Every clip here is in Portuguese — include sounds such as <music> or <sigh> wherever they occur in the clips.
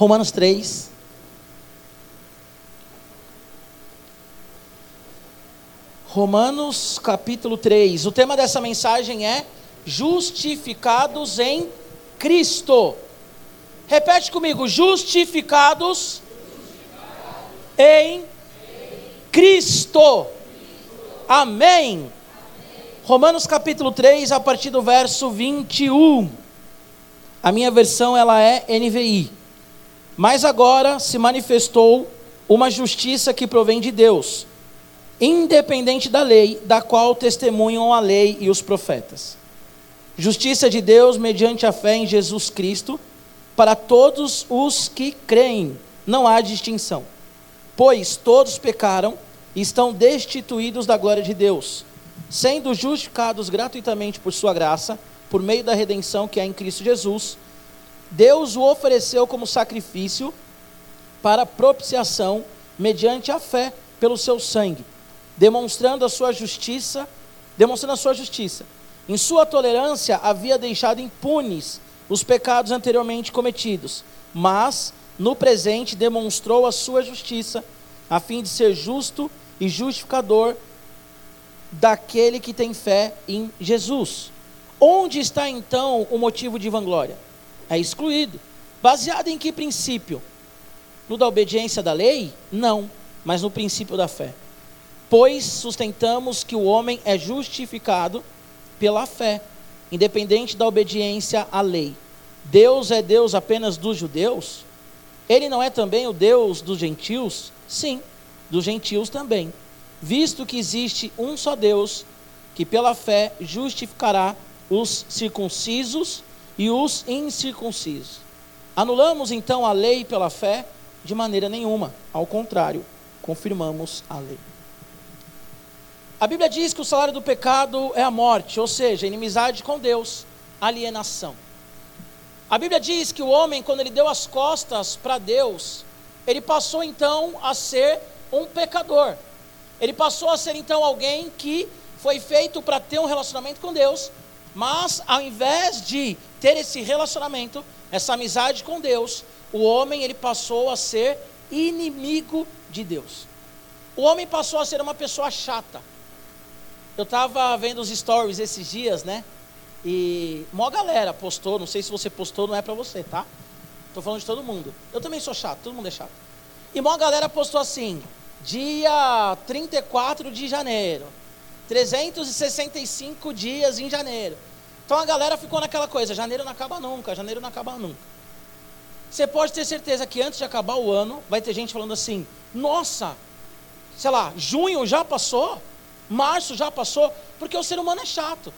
Romanos 3. Romanos capítulo 3. O tema dessa mensagem é justificados em Cristo. Repete comigo: justificados, em Cristo. Amém. Romanos capítulo 3, a partir do verso 21. A minha versão ela é NVI. Mas agora se manifestou uma justiça que provém de Deus, independente da lei, da qual testemunham a lei e os profetas. Justiça de Deus mediante a fé em Jesus Cristo, para todos os que creem, não há distinção. Pois todos pecaram e estão destituídos da glória de Deus, sendo justificados gratuitamente por sua graça, por meio da redenção que há em Cristo Jesus. Deus o ofereceu como sacrifício para propiciação mediante a fé pelo seu sangue, demonstrando a sua justiça, demonstrando a sua justiça em sua tolerância, havia deixado impunes os pecados anteriormente cometidos, mas, no presente, demonstrou a sua justiça, a fim de ser justo e justificador daquele que tem fé em Jesus. Onde está então o motivo de vanglória? É excluído. Baseado em que princípio? No da obediência da lei? Não, mas no princípio da fé. Pois sustentamos que o homem é justificado pela fé, independente da obediência à lei. Deus é Deus apenas dos judeus? Ele não é também o Deus dos gentios? Sim, dos gentios também. Visto que existe um só Deus, que pela fé justificará os circuncisos e os incircuncisos. Anulamos então a lei pela fé? De maneira nenhuma. Ao contrário, confirmamos a lei. A Bíblia diz que o salário do pecado é a morte, ou seja, inimizade com Deus, alienação. A Bíblia diz que o homem, quando ele deu as costas para Deus, ele passou então a ser um pecador. Ele passou a ser então alguém que foi feito para ter um relacionamento com Deus, mas ao invés de ter esse relacionamento, essa amizade com Deus, o homem ele passou a ser inimigo de Deus. O homem passou a ser uma pessoa chata. Eu estava vendo os stories esses dias, né? E uma galera postou, não sei se você postou, não é para você, tá? Tô falando de todo mundo. Eu também sou chato, todo mundo é chato. E uma galera postou assim: dia 34 de janeiro, 365 dias em janeiro. Então a galera ficou naquela coisa: janeiro não acaba nunca, janeiro não acaba nunca. Você pode ter certeza que antes de acabar o ano, vai ter gente falando assim: nossa, sei lá, junho já passou? Março já passou, porque o ser humano é chato.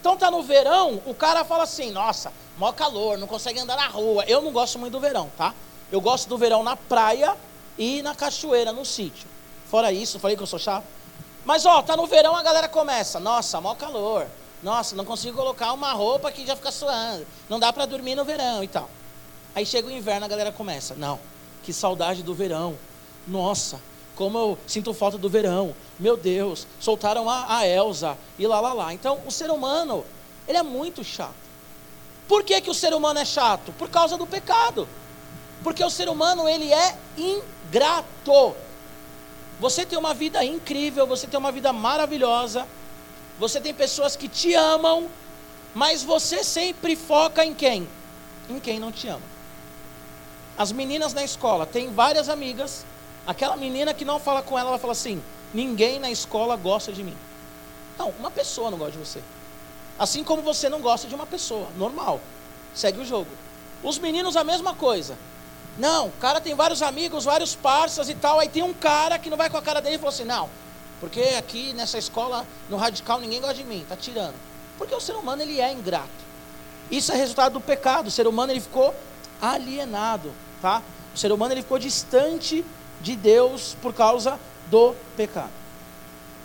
Então tá no verão, o cara fala assim: "Nossa, maior calor, não consegue andar na rua". Eu não gosto muito do verão, tá? Eu gosto do verão na praia e na cachoeira, no sítio. Fora isso, falei que eu sou chato. Mas ó, tá no verão, a galera começa: "Nossa, maior calor. Nossa, não consigo colocar uma roupa que já fica suando. Não dá para dormir no verão e tal". Aí chega o inverno, a galera começa: "Não, que saudade do verão. Nossa, como eu sinto falta do verão. Meu Deus, soltaram a, a Elsa e lá, lá, lá. Então, o ser humano, ele é muito chato. Por que, que o ser humano é chato? Por causa do pecado. Porque o ser humano, ele é ingrato. Você tem uma vida incrível, você tem uma vida maravilhosa, você tem pessoas que te amam, mas você sempre foca em quem? Em quem não te ama. As meninas na escola têm várias amigas, Aquela menina que não fala com ela, ela fala assim: ninguém na escola gosta de mim. Não, uma pessoa não gosta de você. Assim como você não gosta de uma pessoa, normal. Segue o jogo. Os meninos a mesma coisa. Não, o cara tem vários amigos, vários parceiros e tal. Aí tem um cara que não vai com a cara dele e fala assim: não, porque aqui nessa escola, no radical, ninguém gosta de mim, tá tirando. Porque o ser humano ele é ingrato. Isso é resultado do pecado. O ser humano ele ficou alienado, tá? O ser humano ele ficou distante de Deus por causa do pecado.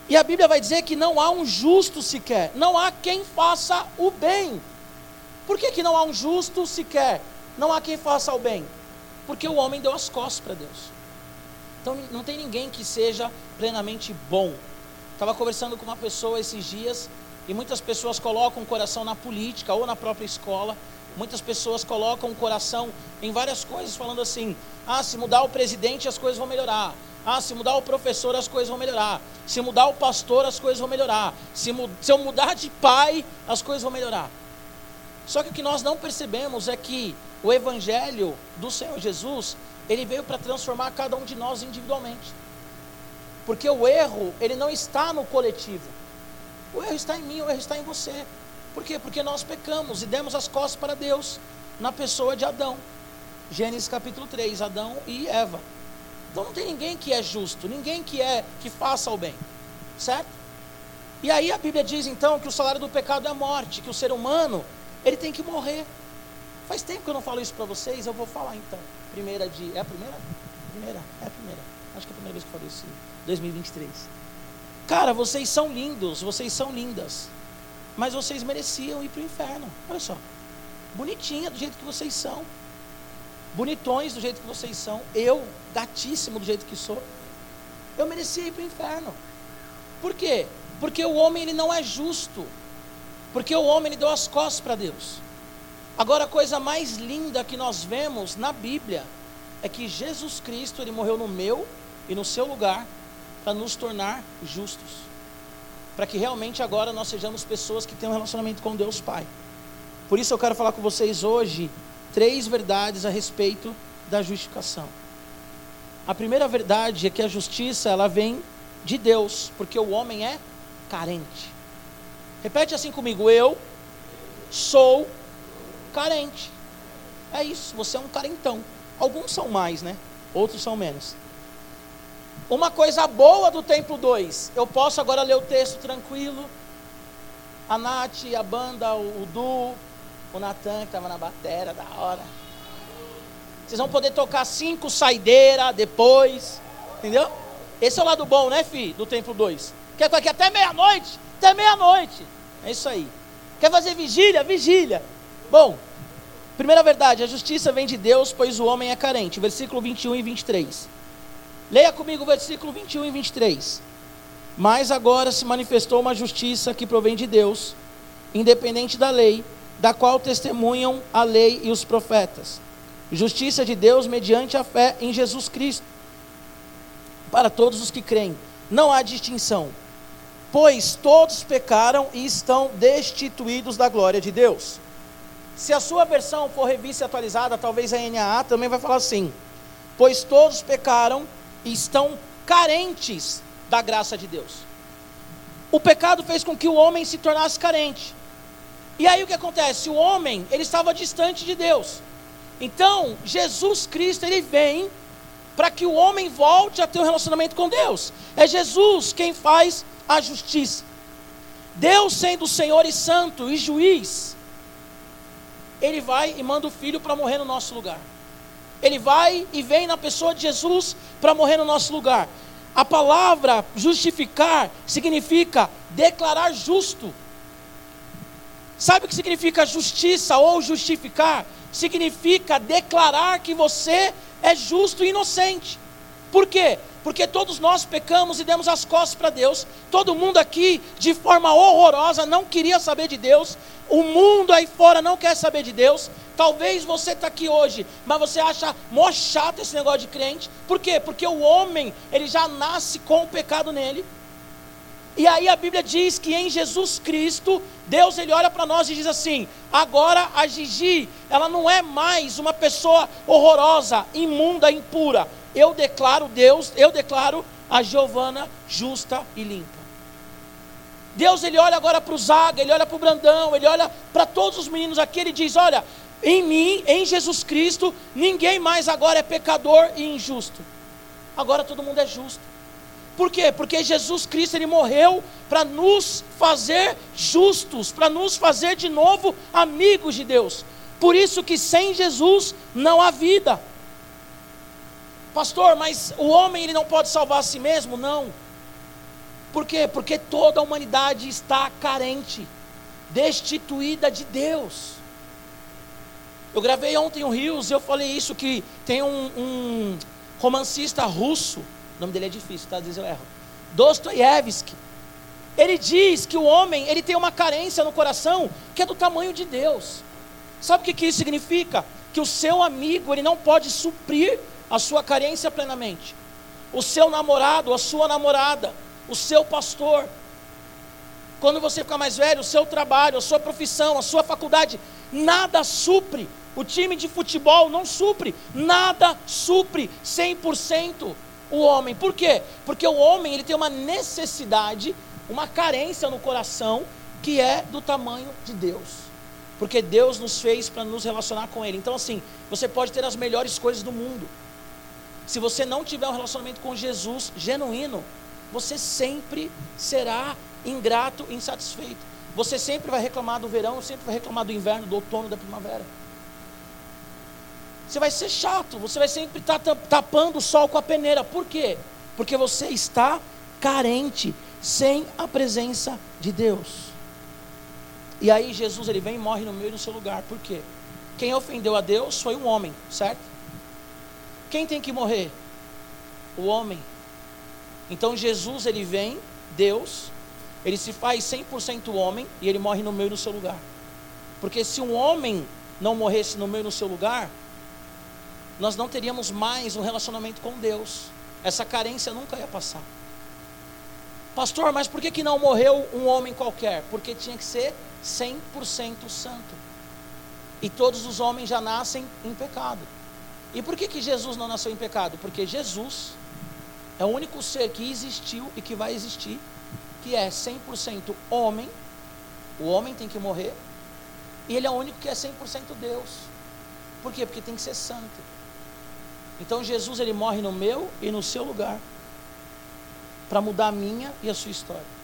E a Bíblia vai dizer que não há um justo sequer, não há quem faça o bem. Por que, que não há um justo sequer? Não há quem faça o bem? Porque o homem deu as costas para Deus. Então não tem ninguém que seja plenamente bom. Estava conversando com uma pessoa esses dias e muitas pessoas colocam o coração na política ou na própria escola. Muitas pessoas colocam o coração em várias coisas, falando assim: ah, se mudar o presidente, as coisas vão melhorar. Ah, se mudar o professor, as coisas vão melhorar. Se mudar o pastor, as coisas vão melhorar. Se, se eu mudar de pai, as coisas vão melhorar. Só que o que nós não percebemos é que o evangelho do Senhor Jesus, ele veio para transformar cada um de nós individualmente. Porque o erro, ele não está no coletivo. O erro está em mim, o erro está em você. Por quê? Porque nós pecamos e demos as costas para Deus na pessoa de Adão. Gênesis capítulo 3, Adão e Eva. Então não tem ninguém que é justo, ninguém que é que faça o bem. Certo? E aí a Bíblia diz então que o salário do pecado é a morte, que o ser humano, ele tem que morrer. Faz tempo que eu não falo isso para vocês, eu vou falar então. Primeira de. É a primeira? Primeira, é a primeira. Acho que é a primeira vez que eu falei isso. 2023. Cara, vocês são lindos, vocês são lindas. Mas vocês mereciam ir para o inferno. Olha só. Bonitinha do jeito que vocês são bonitões do jeito que vocês são, eu, gatíssimo do jeito que sou, eu merecia ir para o inferno. Por quê? Porque o homem ele não é justo. Porque o homem deu as costas para Deus. Agora a coisa mais linda que nós vemos na Bíblia é que Jesus Cristo ele morreu no meu e no seu lugar para nos tornar justos. Para que realmente agora nós sejamos pessoas que têm um relacionamento com Deus Pai. Por isso eu quero falar com vocês hoje três verdades a respeito da justificação. A primeira verdade é que a justiça ela vem de Deus, porque o homem é carente. Repete assim comigo: eu sou carente. É isso, você é um carentão. Alguns são mais, né? Outros são menos. Uma coisa boa do templo 2, eu posso agora ler o texto tranquilo. A Nath, a banda, o Du, o Natan que estava na batera, da hora. Vocês vão poder tocar cinco saideira depois. Entendeu? Esse é o lado bom, né, fi? Do templo 2. Quer aqui até meia-noite? Até meia-noite. É isso aí. Quer fazer vigília? Vigília. Bom, primeira verdade, a justiça vem de Deus, pois o homem é carente. Versículo 21 e 23. Leia comigo o versículo 21 e 23. Mas agora se manifestou uma justiça que provém de Deus, independente da lei, da qual testemunham a lei e os profetas. Justiça de Deus mediante a fé em Jesus Cristo. Para todos os que creem, não há distinção, pois todos pecaram e estão destituídos da glória de Deus. Se a sua versão for revista e atualizada, talvez a NAA também vai falar assim: pois todos pecaram e estão carentes da graça de Deus. O pecado fez com que o homem se tornasse carente. E aí o que acontece? O homem, ele estava distante de Deus. Então, Jesus Cristo, ele vem para que o homem volte a ter um relacionamento com Deus. É Jesus quem faz a justiça. Deus sendo Senhor e santo e juiz, ele vai e manda o filho para morrer no nosso lugar. Ele vai e vem na pessoa de Jesus para morrer no nosso lugar. A palavra justificar significa declarar justo. Sabe o que significa justiça ou justificar? Significa declarar que você é justo e inocente. Por quê? Porque todos nós pecamos e demos as costas para Deus. Todo mundo aqui, de forma horrorosa, não queria saber de Deus. O mundo aí fora não quer saber de Deus. Talvez você está aqui hoje, mas você acha mó chato esse negócio de crente. Por quê? Porque o homem, ele já nasce com o pecado nele. E aí a Bíblia diz que em Jesus Cristo, Deus ele olha para nós e diz assim: agora a Gigi, ela não é mais uma pessoa horrorosa, imunda, impura. Eu declaro Deus, eu declaro a Giovana justa e limpa. Deus ele olha agora para o Zaga, ele olha para o Brandão, ele olha para todos os meninos aqui, ele diz: olha, em mim, em Jesus Cristo, ninguém mais agora é pecador e injusto. Agora todo mundo é justo. Por quê? Porque Jesus Cristo ele morreu para nos fazer justos, para nos fazer de novo amigos de Deus. Por isso que sem Jesus não há vida. Pastor, mas o homem ele não pode salvar a si mesmo? Não. Por quê? Porque toda a humanidade está carente, destituída de Deus. Eu gravei ontem o Rios, eu falei isso que tem um, um romancista russo o nome dele é difícil, tá? Às vezes eu erro. Dostoiévski. Ele diz que o homem, ele tem uma carência no coração que é do tamanho de Deus. Sabe o que, que isso significa? Que o seu amigo ele não pode suprir a sua carência plenamente. O seu namorado, a sua namorada, o seu pastor. Quando você ficar mais velho, o seu trabalho, a sua profissão, a sua faculdade, nada supre. O time de futebol não supre, nada supre 100% o homem. Por quê? Porque o homem ele tem uma necessidade, uma carência no coração que é do tamanho de Deus. Porque Deus nos fez para nos relacionar com Ele. Então, assim, você pode ter as melhores coisas do mundo. Se você não tiver um relacionamento com Jesus genuíno, você sempre será ingrato insatisfeito. Você sempre vai reclamar do verão, sempre vai reclamar do inverno, do outono, da primavera. Você vai ser chato, você vai sempre estar tá tapando o sol com a peneira. Por quê? Porque você está carente, sem a presença de Deus. E aí Jesus ele vem e morre no meio do seu lugar. Por quê? Quem ofendeu a Deus foi um homem, certo? Quem tem que morrer? O homem. Então Jesus ele vem, Deus, ele se faz 100% homem e ele morre no meio do seu lugar. Porque se um homem não morresse no meio do seu lugar, nós não teríamos mais um relacionamento com Deus. Essa carência nunca ia passar. Pastor, mas por que, que não morreu um homem qualquer? Porque tinha que ser 100% santo. E todos os homens já nascem em pecado. E por que, que Jesus não nasceu em pecado? Porque Jesus é o único ser que existiu e que vai existir, que é 100% homem. O homem tem que morrer. E ele é o único que é 100% Deus. Por quê? Porque tem que ser santo. Então Jesus ele morre no meu e no seu lugar para mudar a minha e a sua história.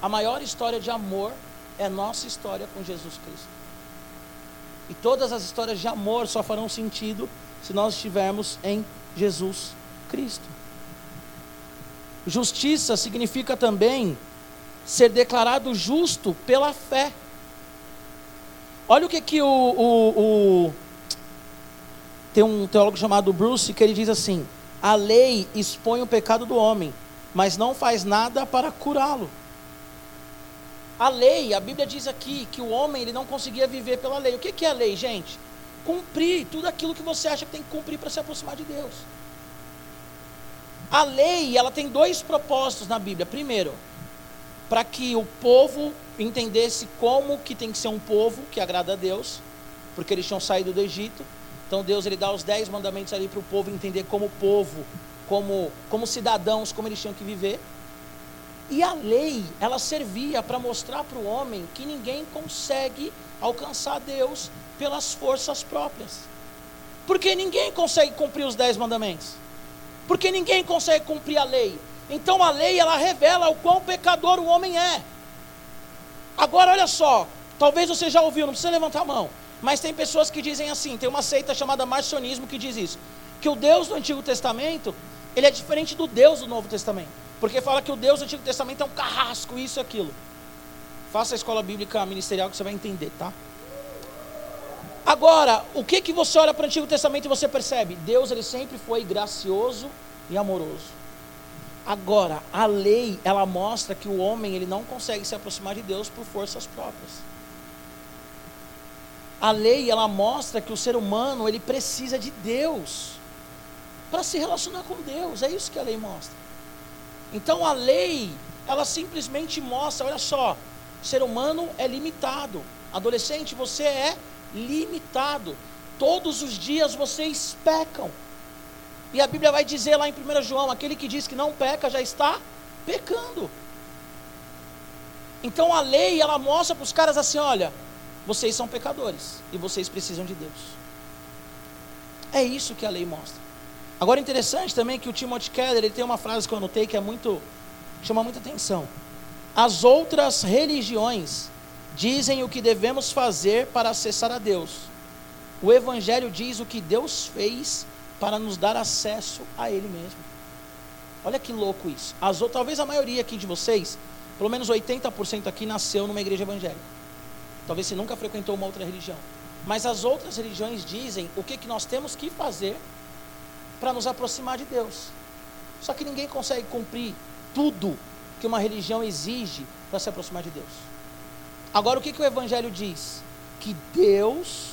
A maior história de amor é nossa história com Jesus Cristo. E todas as histórias de amor só farão sentido se nós estivermos em Jesus Cristo. Justiça significa também ser declarado justo pela fé. Olha o que, que o, o, o tem um teólogo chamado Bruce que ele diz assim: a lei expõe o pecado do homem, mas não faz nada para curá-lo. A lei, a Bíblia diz aqui que o homem ele não conseguia viver pela lei. O que, é a lei, gente? Cumprir tudo aquilo que você acha que tem que cumprir para se aproximar de Deus. A lei, ela tem dois propósitos na Bíblia. Primeiro, para que o povo entendesse como que tem que ser um povo que agrada a Deus, porque eles tinham saído do Egito. Então Deus ele dá os dez mandamentos ali para o povo entender como povo, como, como cidadãos, como eles tinham que viver. E a lei, ela servia para mostrar para o homem que ninguém consegue alcançar Deus pelas forças próprias. Porque ninguém consegue cumprir os dez mandamentos. Porque ninguém consegue cumprir a lei. Então a lei, ela revela o quão pecador o homem é. Agora, olha só. Talvez você já ouviu, não precisa levantar a mão. Mas tem pessoas que dizem assim, tem uma seita chamada marcionismo que diz isso. Que o Deus do Antigo Testamento, ele é diferente do Deus do Novo Testamento. Porque fala que o Deus do Antigo Testamento é um carrasco, isso e aquilo. Faça a escola bíblica ministerial que você vai entender, tá? Agora, o que que você olha para o Antigo Testamento e você percebe? Deus ele sempre foi gracioso e amoroso. Agora, a lei, ela mostra que o homem ele não consegue se aproximar de Deus por forças próprias. A lei, ela mostra que o ser humano, ele precisa de Deus para se relacionar com Deus. É isso que a lei mostra. Então a lei, ela simplesmente mostra, olha só, ser humano é limitado. Adolescente, você é limitado. Todos os dias vocês pecam. E a Bíblia vai dizer lá em 1 João: aquele que diz que não peca já está pecando. Então a lei, ela mostra para os caras assim: olha, vocês são pecadores e vocês precisam de Deus. É isso que a lei mostra. Agora interessante também que o Timothy Keller ele tem uma frase que eu anotei que é muito chama muita atenção. As outras religiões dizem o que devemos fazer para acessar a Deus. O evangelho diz o que Deus fez para nos dar acesso a ele mesmo. Olha que louco isso. As, talvez a maioria aqui de vocês, pelo menos 80% aqui nasceu numa igreja evangélica. Talvez você nunca frequentou uma outra religião. Mas as outras religiões dizem o que, que nós temos que fazer para nos aproximar de Deus. Só que ninguém consegue cumprir tudo que uma religião exige para se aproximar de Deus. Agora, o que, que o Evangelho diz? que Deus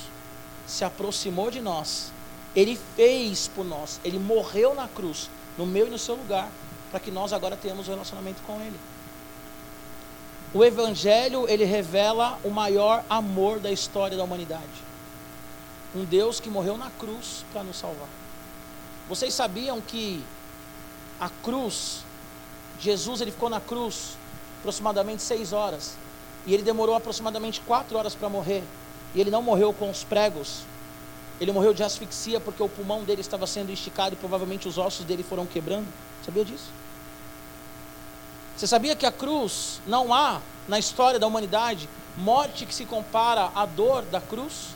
se aproximou de nós. Ele fez por nós. Ele morreu na cruz, no meu e no seu lugar, para que nós agora tenhamos um relacionamento com Ele. O Evangelho, ele revela o maior amor da história da humanidade. Um Deus que morreu na cruz para nos salvar. Vocês sabiam que a cruz, Jesus ele ficou na cruz aproximadamente seis horas. E ele demorou aproximadamente quatro horas para morrer. E ele não morreu com os pregos. Ele morreu de asfixia porque o pulmão dele estava sendo esticado e provavelmente os ossos dele foram quebrando. Sabia disso? Você sabia que a cruz não há na história da humanidade morte que se compara à dor da cruz?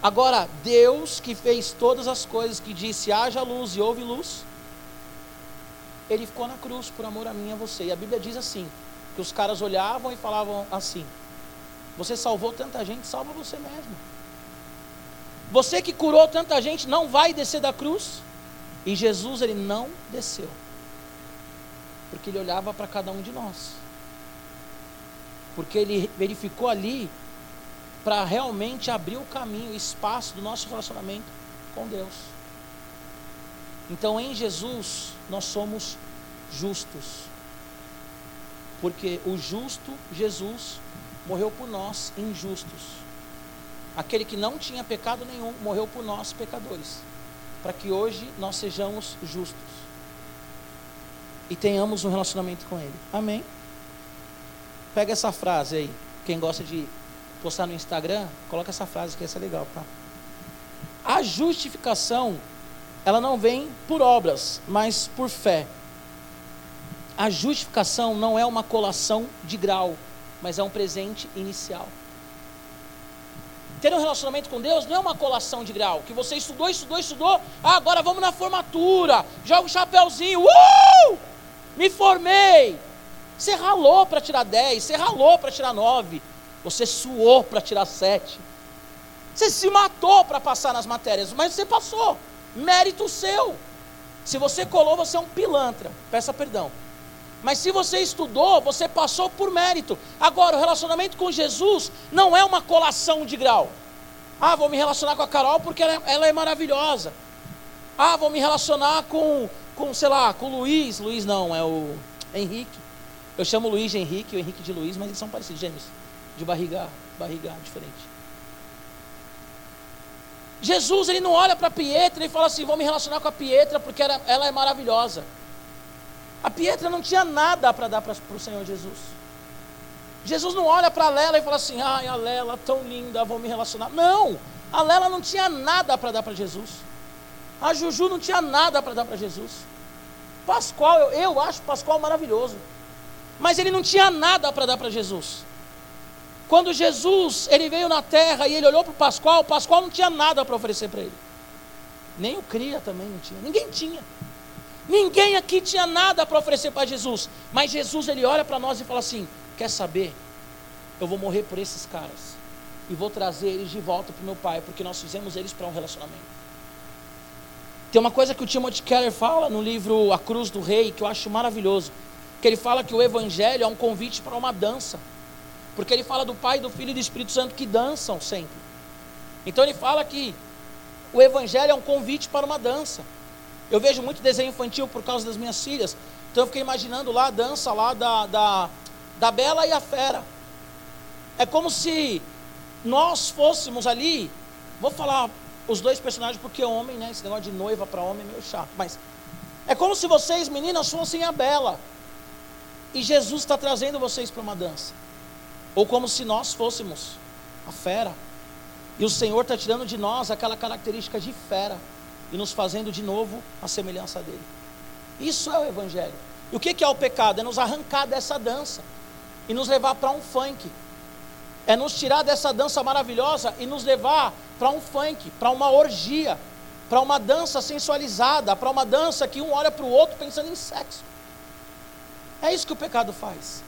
Agora, Deus que fez todas as coisas, que disse haja luz e houve luz, ele ficou na cruz por amor a mim e a você. E a Bíblia diz assim: que os caras olhavam e falavam assim: Você salvou tanta gente, salva você mesmo. Você que curou tanta gente não vai descer da cruz. E Jesus, ele não desceu. Porque ele olhava para cada um de nós. Porque ele verificou ali para realmente abrir o caminho, o espaço do nosso relacionamento com Deus. Então em Jesus nós somos justos. Porque o justo Jesus morreu por nós injustos. Aquele que não tinha pecado nenhum morreu por nós pecadores, para que hoje nós sejamos justos e tenhamos um relacionamento com Ele. Amém? Pega essa frase aí. Quem gosta de postar no Instagram, coloca essa frase que essa é legal, tá? A justificação ela não vem por obras, mas por fé. A justificação não é uma colação de grau, mas é um presente inicial. Ter um relacionamento com Deus não é uma colação de grau, que você estudou, estudou, estudou, ah, agora vamos na formatura, joga o chapéuzinho, uh! Me formei. Você ralou para tirar 10, você ralou para tirar 9, você suou para tirar 7. Você se matou para passar nas matérias, mas você passou mérito seu. Se você colou, você é um pilantra, peça perdão. Mas se você estudou, você passou por mérito. Agora, o relacionamento com Jesus não é uma colação de grau. Ah, vou me relacionar com a Carol porque ela é, ela é maravilhosa. Ah, vou me relacionar com, com, sei lá, com o Luiz. Luiz não, é o Henrique. Eu chamo o Luiz de Henrique, o Henrique de Luiz, mas eles são parecidos, gêmeos. De barriga, barriga diferente. Jesus ele não olha para Pietra e fala assim: vou me relacionar com a Pietra porque ela, ela é maravilhosa. A Pietra não tinha nada para dar para o Senhor Jesus. Jesus não olha para a Lela e fala assim: ai, a Lela tão linda, vou me relacionar. Não, a Lela não tinha nada para dar para Jesus. A Juju não tinha nada para dar para Jesus. Pascoal, eu, eu acho Pascoal maravilhoso. Mas ele não tinha nada para dar para Jesus. Quando Jesus ele veio na terra e ele olhou para o Pascoal, o Pascoal não tinha nada para oferecer para ele. Nem o Cria também não tinha. Ninguém tinha. Ninguém aqui tinha nada para oferecer para Jesus. Mas Jesus ele olha para nós e fala assim: Quer saber? Eu vou morrer por esses caras. E vou trazer eles de volta para o meu pai, porque nós fizemos eles para um relacionamento. Tem uma coisa que o Timothy Keller fala no livro A Cruz do Rei, que eu acho maravilhoso. Que ele fala que o Evangelho é um convite para uma dança. Porque ele fala do Pai, do Filho e do Espírito Santo que dançam sempre. Então ele fala que o Evangelho é um convite para uma dança. Eu vejo muito desenho infantil por causa das minhas filhas. Então eu fiquei imaginando lá a dança lá da, da, da Bela e a Fera. É como se nós fôssemos ali. Vou falar os dois personagens porque homem, né? Esse negócio de noiva para homem é meio chato. Mas é como se vocês, meninas, fossem a Bela. E Jesus está trazendo vocês para uma dança. Ou como se nós fôssemos a fera. E o Senhor está tirando de nós aquela característica de fera e nos fazendo de novo a semelhança dele. Isso é o Evangelho. E o que é o pecado? É nos arrancar dessa dança e nos levar para um funk. É nos tirar dessa dança maravilhosa e nos levar para um funk, para uma orgia, para uma dança sensualizada, para uma dança que um olha para o outro pensando em sexo. É isso que o pecado faz.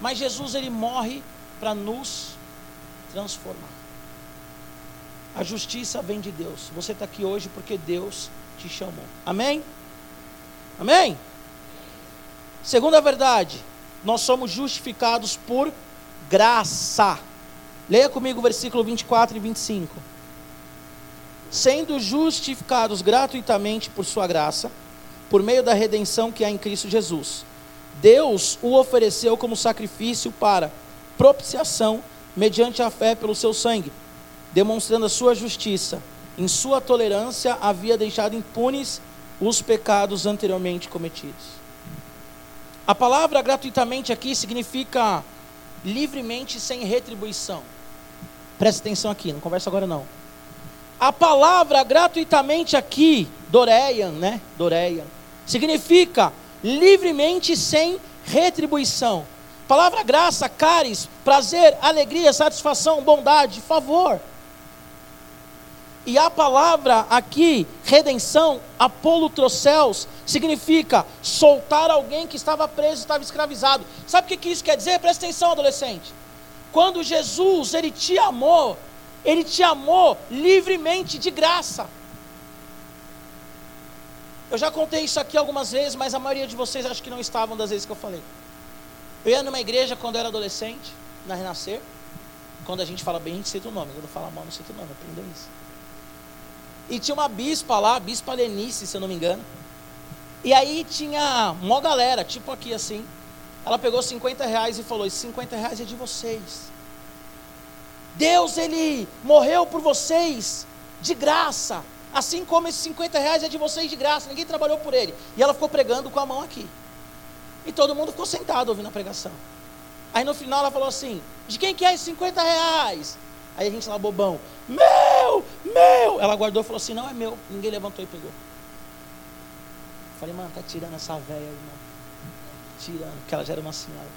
Mas Jesus ele morre para nos transformar. A justiça vem de Deus. Você está aqui hoje porque Deus te chamou. Amém? Amém? Segunda verdade, nós somos justificados por graça. Leia comigo o versículo 24 e 25. Sendo justificados gratuitamente por Sua graça, por meio da redenção que há em Cristo Jesus. Deus o ofereceu como sacrifício para propiciação, mediante a fé pelo seu sangue, demonstrando a sua justiça. Em sua tolerância, havia deixado impunes os pecados anteriormente cometidos. A palavra gratuitamente aqui significa livremente sem retribuição. Presta atenção aqui, não conversa agora não. A palavra gratuitamente aqui, Doreian, né? Doreian, significa livremente sem retribuição. Palavra graça, caris, prazer, alegria, satisfação, bondade, favor. E a palavra aqui, redenção, apolutrocels, significa soltar alguém que estava preso, estava escravizado. Sabe o que, que isso quer dizer? Presta atenção, adolescente. Quando Jesus, ele te amou, ele te amou livremente, de graça. Eu já contei isso aqui algumas vezes, mas a maioria de vocês acho que não estavam das vezes que eu falei. Eu ia numa igreja quando eu era adolescente, na Renascer. Quando a gente fala bem, a gente cita o nome. Quando fala mal, não cita o nome. Aprendam isso. E tinha uma bispa lá, bispa Lenice, se eu não me engano. E aí tinha uma galera, tipo aqui assim. Ela pegou 50 reais e falou: Esses 50 reais é de vocês. Deus, Ele morreu por vocês, de graça. Assim como esses 50 reais é de vocês de graça, ninguém trabalhou por ele. E ela ficou pregando com a mão aqui. E todo mundo ficou sentado ouvindo a pregação. Aí no final ela falou assim: De quem que é esses 50 reais? Aí a gente lá, bobão, meu, meu. Ela guardou e falou assim: Não é meu. Ninguém levantou e pegou. Falei, mano, tá tirando essa velha mano. Tirando, porque ela já era uma senhora.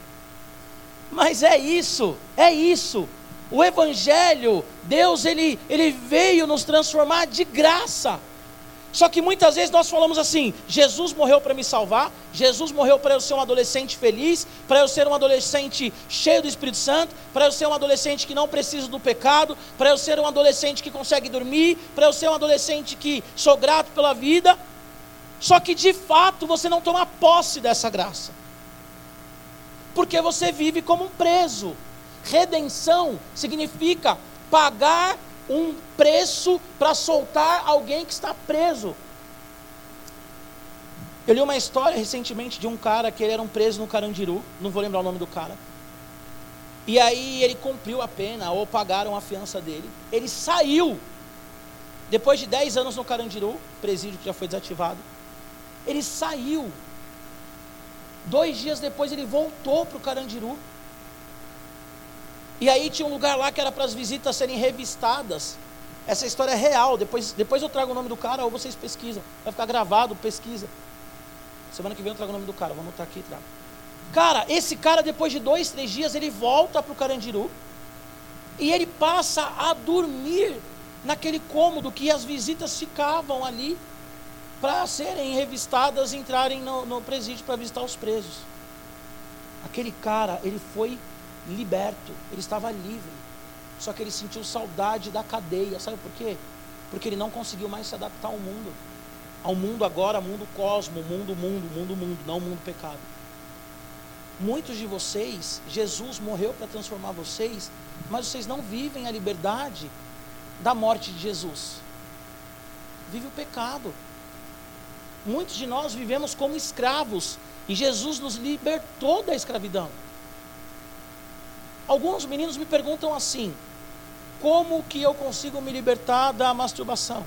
Mas é isso, é isso. O Evangelho, Deus, ele, ele veio nos transformar de graça. Só que muitas vezes nós falamos assim: Jesus morreu para me salvar, Jesus morreu para eu ser um adolescente feliz, para eu ser um adolescente cheio do Espírito Santo, para eu ser um adolescente que não precisa do pecado, para eu ser um adolescente que consegue dormir, para eu ser um adolescente que sou grato pela vida. Só que de fato você não toma posse dessa graça, porque você vive como um preso. Redenção significa pagar um preço para soltar alguém que está preso. Eu li uma história recentemente de um cara que ele era um preso no Carandiru, não vou lembrar o nome do cara. E aí ele cumpriu a pena, ou pagaram a fiança dele. Ele saiu, depois de 10 anos no Carandiru, presídio que já foi desativado. Ele saiu. Dois dias depois ele voltou para o Carandiru. E aí tinha um lugar lá que era para as visitas serem revistadas. Essa história é real. Depois, depois eu trago o nome do cara ou vocês pesquisam. Vai ficar gravado, pesquisa. Semana que vem eu trago o nome do cara. Vamos anotar aqui e trago. Cara, esse cara, depois de dois, três dias, ele volta para o Carandiru. E ele passa a dormir naquele cômodo que as visitas ficavam ali para serem revistadas e entrarem no, no presídio para visitar os presos. Aquele cara, ele foi liberto, ele estava livre. Só que ele sentiu saudade da cadeia. Sabe por quê? Porque ele não conseguiu mais se adaptar ao mundo. Ao mundo agora, mundo cosmo, mundo, mundo, mundo, mundo, não mundo pecado. Muitos de vocês, Jesus morreu para transformar vocês, mas vocês não vivem a liberdade da morte de Jesus. Vive o pecado. Muitos de nós vivemos como escravos e Jesus nos libertou da escravidão. Alguns meninos me perguntam assim: como que eu consigo me libertar da masturbação?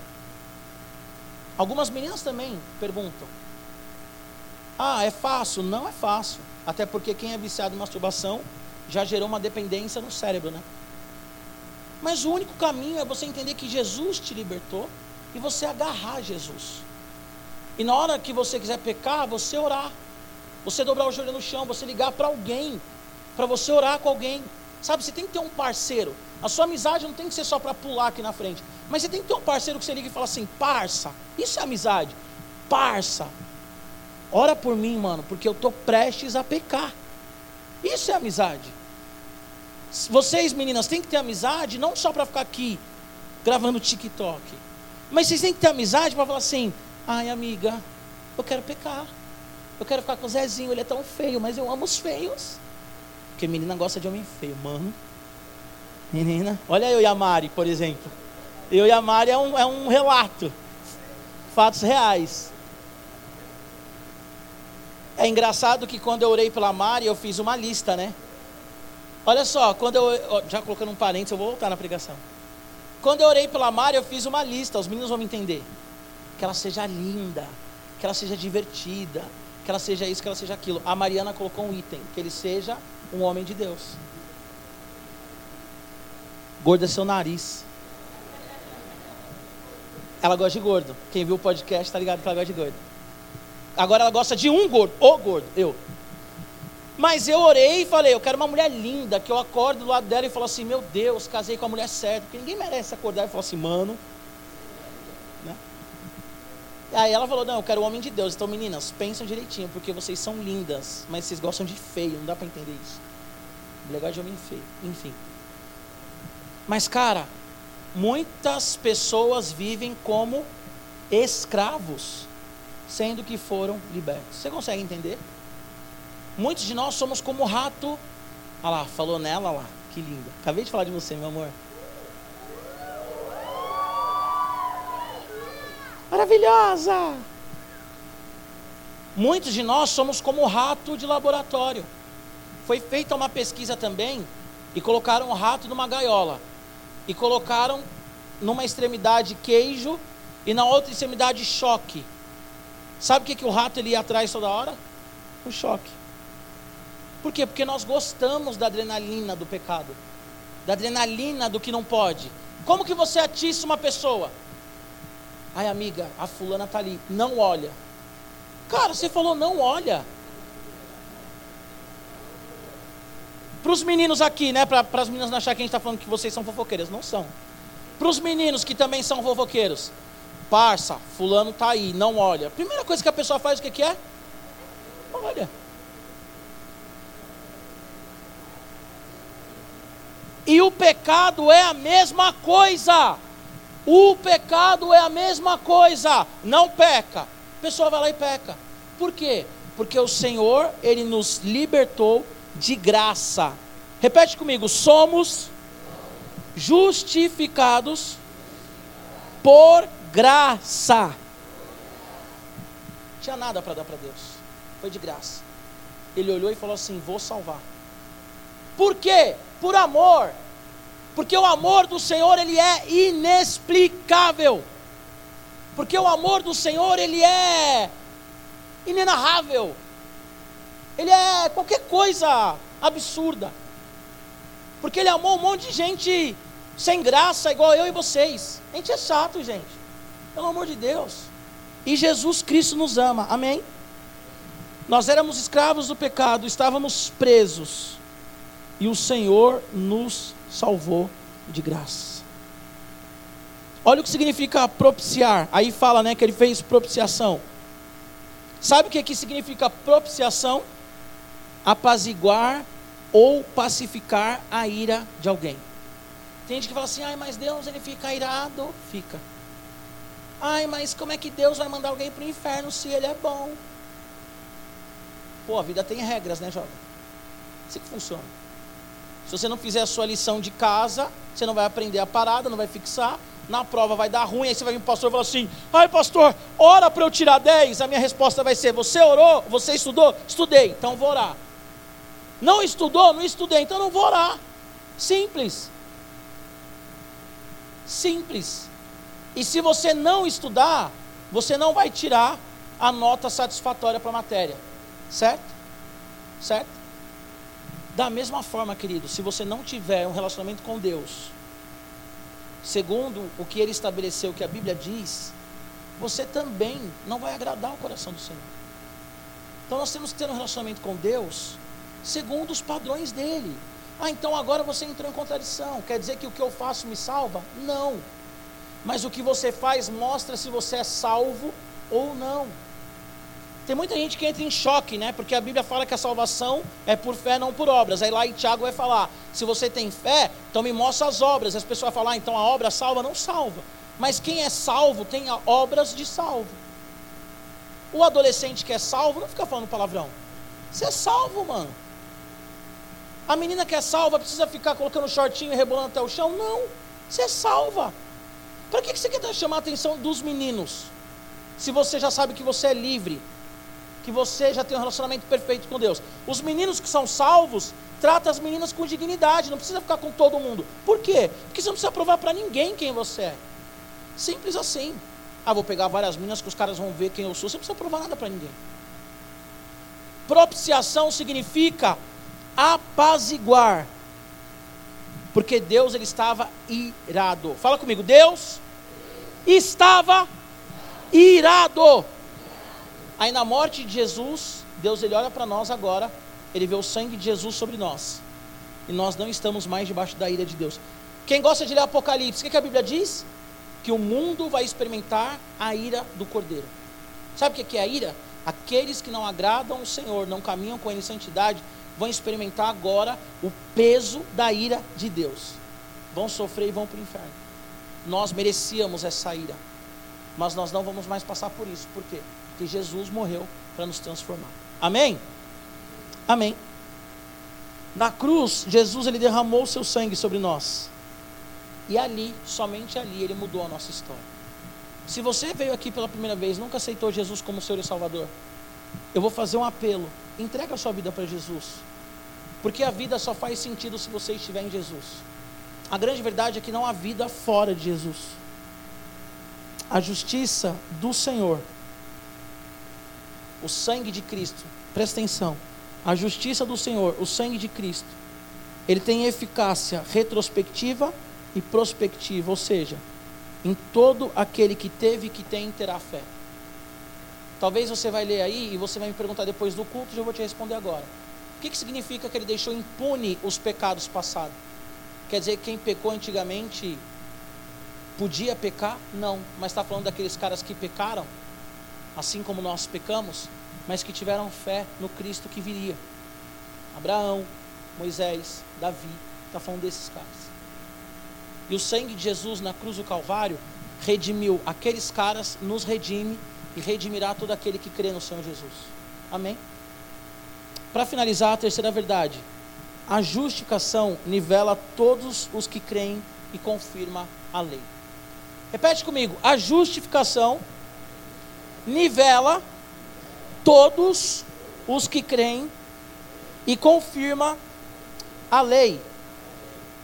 Algumas meninas também perguntam: ah, é fácil? Não é fácil. Até porque quem é viciado em masturbação já gerou uma dependência no cérebro, né? Mas o único caminho é você entender que Jesus te libertou e você agarrar Jesus. E na hora que você quiser pecar, você orar. Você dobrar o joelho no chão, você ligar para alguém para você orar com alguém. Sabe, você tem que ter um parceiro. A sua amizade não tem que ser só para pular aqui na frente. Mas você tem que ter um parceiro que você liga e fala assim: parça, isso é amizade. Parça, ora por mim, mano, porque eu estou prestes a pecar. Isso é amizade. Vocês, meninas, têm que ter amizade não só para ficar aqui gravando TikTok. Mas vocês têm que ter amizade para falar assim: ai, amiga, eu quero pecar. Eu quero ficar com o Zezinho, ele é tão feio, mas eu amo os feios. Porque menina gosta de homem feio, mano. Menina, olha eu e a Mari, por exemplo. Eu e a Mari é um, é um relato. Fatos reais. É engraçado que quando eu orei pela Mari, eu fiz uma lista, né? Olha só, quando eu. Já colocando um parênteses, eu vou voltar na pregação. Quando eu orei pela Mari, eu fiz uma lista, os meninos vão me entender. Que ela seja linda, que ela seja divertida, que ela seja isso, que ela seja aquilo. A Mariana colocou um item, que ele seja um homem de Deus. Gordo é seu nariz. Ela gosta de gordo. Quem viu o podcast está ligado que ela gosta de gordo. Agora ela gosta de um gordo, o gordo, eu. Mas eu orei e falei, eu quero uma mulher linda, que eu acordo do lado dela e falo assim, meu Deus, casei com a mulher certa, porque ninguém merece acordar e falar assim, mano. Aí ela falou, não, eu quero o homem de Deus. Então, meninas, pensam direitinho, porque vocês são lindas, mas vocês gostam de feio, não dá para entender isso. Legal de homem feio, enfim. Mas, cara, muitas pessoas vivem como escravos sendo que foram libertos. Você consegue entender? Muitos de nós somos como rato. Olha lá, falou nela lá, que linda. Acabei de falar de você, meu amor. Maravilhosa! Muitos de nós somos como rato de laboratório. Foi feita uma pesquisa também e colocaram o rato numa gaiola e colocaram numa extremidade queijo e na outra extremidade choque. Sabe o que, que o rato ele ia atrás toda hora? O choque. Por quê? Porque nós gostamos da adrenalina do pecado, da adrenalina do que não pode. Como que você atiça uma pessoa? Ai, amiga, a fulana tá ali, não olha. Cara, você falou não olha. Para os meninos aqui, né? Para as meninas não achar que a gente está falando que vocês são fofoqueiras. Não são. Para os meninos que também são fofoqueiros parça, fulano está aí, não olha. Primeira coisa que a pessoa faz, o que, que é? Olha. E o pecado é a mesma coisa. O pecado é a mesma coisa. Não peca. A pessoa vai lá e peca. Por quê? Porque o Senhor, Ele nos libertou de graça. Repete comigo: somos justificados por graça. Não tinha nada para dar para Deus. Foi de graça. Ele olhou e falou assim: Vou salvar. Por quê? Por amor. Porque o amor do Senhor, ele é inexplicável. Porque o amor do Senhor, ele é inenarrável. Ele é qualquer coisa absurda. Porque ele amou um monte de gente sem graça, igual eu e vocês. A gente é chato, gente. Pelo amor de Deus. E Jesus Cristo nos ama. Amém? Nós éramos escravos do pecado, estávamos presos. E o Senhor nos salvou de graça. Olha o que significa propiciar. Aí fala, né, que ele fez propiciação. Sabe o que, que significa propiciação? Apaziguar ou pacificar a ira de alguém. Tem gente que fala assim, ai, mas Deus ele fica irado. Fica. Ai, mas como é que Deus vai mandar alguém para o inferno se ele é bom? Pô, a vida tem regras, né, jovem? Assim que funciona. Se você não fizer a sua lição de casa, você não vai aprender a parada, não vai fixar. Na prova vai dar ruim, aí você vai vir para o pastor e falar assim: ai, pastor, ora para eu tirar 10. A minha resposta vai ser: você orou? Você estudou? Estudei, então vou orar. Não estudou? Não estudei, então não vou orar. Simples. Simples. E se você não estudar, você não vai tirar a nota satisfatória para a matéria. Certo? Certo? Da mesma forma, querido, se você não tiver um relacionamento com Deus, segundo o que ele estabeleceu, que a Bíblia diz, você também não vai agradar o coração do Senhor. Então nós temos que ter um relacionamento com Deus segundo os padrões dele. Ah, então agora você entrou em contradição. Quer dizer que o que eu faço me salva? Não mas o que você faz mostra se você é salvo ou não. Tem muita gente que entra em choque, né? Porque a Bíblia fala que a salvação é por fé, não por obras. Aí lá em Tiago vai falar: se você tem fé, então me mostra as obras. As pessoas vão falar: ah, então a obra salva? Não salva. Mas quem é salvo tem obras de salvo. O adolescente que é salvo não fica falando palavrão. Você é salvo, mano. A menina que é salva precisa ficar colocando shortinho e rebolando até o chão? Não. Você é salva. Para que você quer chamar a atenção dos meninos? Se você já sabe que você é livre, que você já tem um relacionamento perfeito com Deus. Os meninos que são salvos, trata as meninas com dignidade, não precisa ficar com todo mundo. Por quê? Porque você não precisa provar para ninguém quem você é. Simples assim. Ah, vou pegar várias meninas que os caras vão ver quem eu sou. Você não precisa provar nada para ninguém. Propiciação significa apaziguar. Porque Deus ele estava irado. Fala comigo, Deus estava irado. Aí na morte de Jesus, Deus ele olha para nós agora, ele vê o sangue de Jesus sobre nós. E nós não estamos mais debaixo da ira de Deus. Quem gosta de ler Apocalipse, o que, que a Bíblia diz? Que o mundo vai experimentar a ira do Cordeiro. Sabe o que é a ira? Aqueles que não agradam o Senhor, não caminham com ele em santidade, vão experimentar agora o peso da ira de Deus. Vão sofrer e vão para o inferno. Nós merecíamos essa ira, mas nós não vamos mais passar por isso. Por quê? Porque Jesus morreu para nos transformar. Amém? Amém. Na cruz, Jesus ele derramou o seu sangue sobre nós. E ali, somente ali, ele mudou a nossa história. Se você veio aqui pela primeira vez, nunca aceitou Jesus como Senhor e Salvador, eu vou fazer um apelo. Entrega a sua vida para Jesus. Porque a vida só faz sentido se você estiver em Jesus. A grande verdade é que não há vida fora de Jesus. A justiça do Senhor, o sangue de Cristo, presta atenção. A justiça do Senhor, o sangue de Cristo, ele tem eficácia retrospectiva e prospectiva, ou seja, em todo aquele que teve e que tem terá fé. Talvez você vai ler aí e você vai me perguntar depois do culto e eu vou te responder agora. O que, que significa que ele deixou impune os pecados passados? Quer dizer que quem pecou antigamente podia pecar? Não, mas está falando daqueles caras que pecaram, assim como nós pecamos, mas que tiveram fé no Cristo que viria. Abraão, Moisés, Davi, está falando desses caras. E o sangue de Jesus na cruz do Calvário redimiu aqueles caras, nos redime e redimirá todo aquele que crê no Senhor Jesus. Amém? Para finalizar, a terceira verdade: a justificação nivela todos os que creem e confirma a lei. Repete comigo: a justificação nivela todos os que creem e confirma a lei.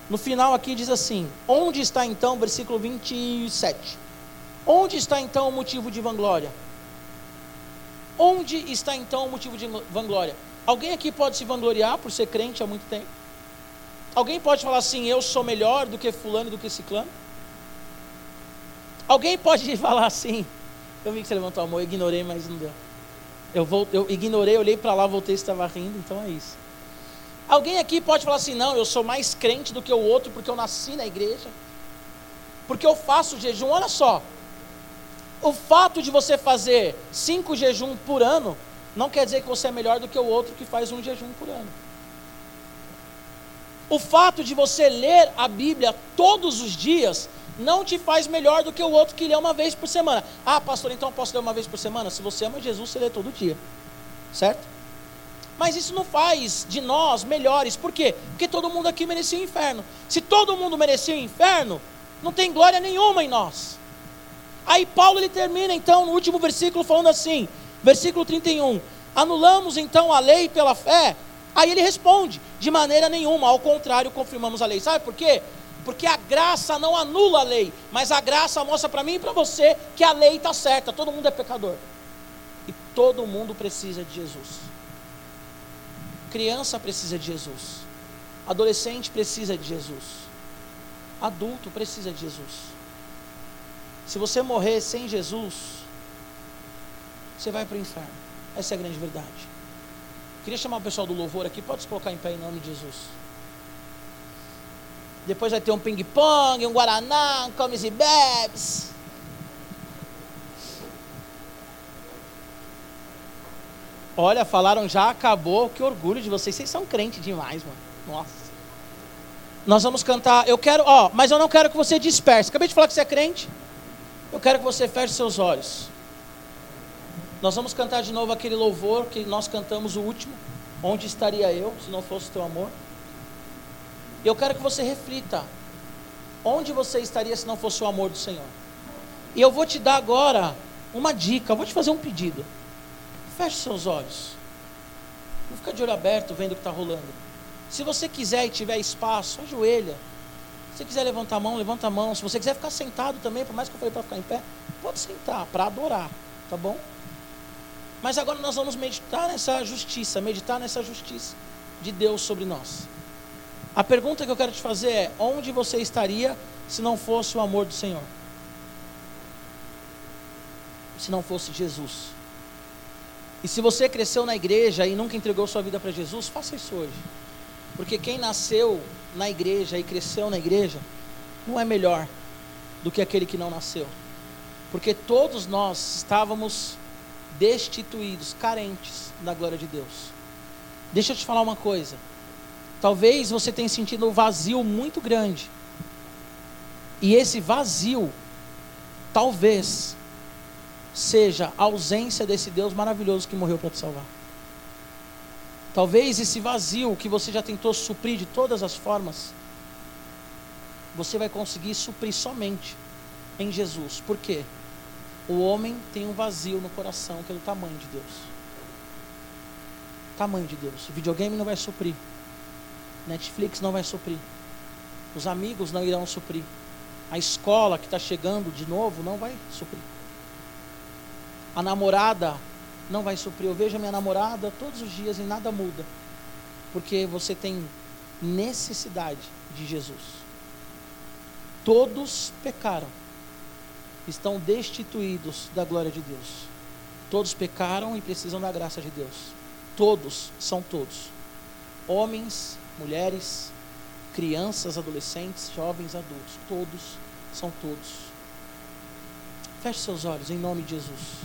No final aqui diz assim: Onde está então, versículo 27. Onde está então o motivo de vanglória? Onde está então o motivo de vanglória? Alguém aqui pode se vangloriar por ser crente há muito tempo? Alguém pode falar assim: Eu sou melhor do que Fulano do que Ciclano? Alguém pode <laughs> falar assim: Eu vi que você levantou a mão, eu ignorei, mas não deu. Eu, vou, eu ignorei, olhei para lá, voltei estava rindo, então é isso. Alguém aqui pode falar assim: não, eu sou mais crente do que o outro porque eu nasci na igreja, porque eu faço jejum. Olha só, o fato de você fazer cinco jejum por ano não quer dizer que você é melhor do que o outro que faz um jejum por ano. O fato de você ler a Bíblia todos os dias não te faz melhor do que o outro que lê uma vez por semana. Ah, pastor, então eu posso ler uma vez por semana? Se você ama Jesus, você lê todo dia. Certo? Mas isso não faz de nós melhores. Por quê? Porque todo mundo aqui merecia o inferno. Se todo mundo merecia o inferno, não tem glória nenhuma em nós. Aí Paulo ele termina então no último versículo falando assim, versículo 31. Anulamos então a lei pela fé? Aí ele responde: de maneira nenhuma, ao contrário, confirmamos a lei. Sabe por quê? Porque a graça não anula a lei, mas a graça mostra para mim e para você que a lei está certa. Todo mundo é pecador. E todo mundo precisa de Jesus. Criança precisa de Jesus. Adolescente precisa de Jesus. Adulto precisa de Jesus. Se você morrer sem Jesus, você vai para o inferno. Essa é a grande verdade. Queria chamar o pessoal do louvor aqui. Pode se colocar em pé em nome de Jesus. Depois vai ter um ping-pong, um guaraná, um comes e bebes. Olha, falaram já acabou. Que orgulho de vocês. Vocês são crentes demais, mano. Nossa. Nós vamos cantar. Eu quero, ó, mas eu não quero que você disperse. Acabei de falar que você é crente. Eu quero que você feche seus olhos. Nós vamos cantar de novo aquele louvor que nós cantamos o último. Onde estaria eu se não fosse teu amor? Eu quero que você reflita. Onde você estaria se não fosse o amor do Senhor? E eu vou te dar agora uma dica, vou te fazer um pedido. Feche seus olhos. Não fica de olho aberto vendo o que está rolando. Se você quiser e tiver espaço, ajoelha. Se você quiser levantar a mão, levanta a mão. Se você quiser ficar sentado também, por mais que eu falei para ficar em pé, pode sentar, para adorar, tá bom? Mas agora nós vamos meditar nessa justiça, meditar nessa justiça de Deus sobre nós. A pergunta que eu quero te fazer é: onde você estaria se não fosse o amor do Senhor? Se não fosse Jesus? E se você cresceu na igreja e nunca entregou sua vida para Jesus, faça isso hoje. Porque quem nasceu na igreja e cresceu na igreja não é melhor do que aquele que não nasceu. Porque todos nós estávamos destituídos, carentes da glória de Deus. Deixa eu te falar uma coisa. Talvez você tenha sentido um vazio muito grande. E esse vazio, talvez, seja a ausência desse Deus maravilhoso que morreu para te salvar. Talvez esse vazio que você já tentou suprir de todas as formas, você vai conseguir suprir somente em Jesus. Por quê? O homem tem um vazio no coração que é do tamanho de Deus. Tamanho de Deus. O videogame não vai suprir. Netflix não vai suprir. Os amigos não irão suprir. A escola que está chegando de novo não vai suprir. A namorada não vai suprir. Eu vejo a minha namorada todos os dias e nada muda. Porque você tem necessidade de Jesus. Todos pecaram. Estão destituídos da glória de Deus. Todos pecaram e precisam da graça de Deus. Todos são todos. Homens, mulheres, crianças, adolescentes, jovens, adultos. Todos são todos. Feche seus olhos em nome de Jesus.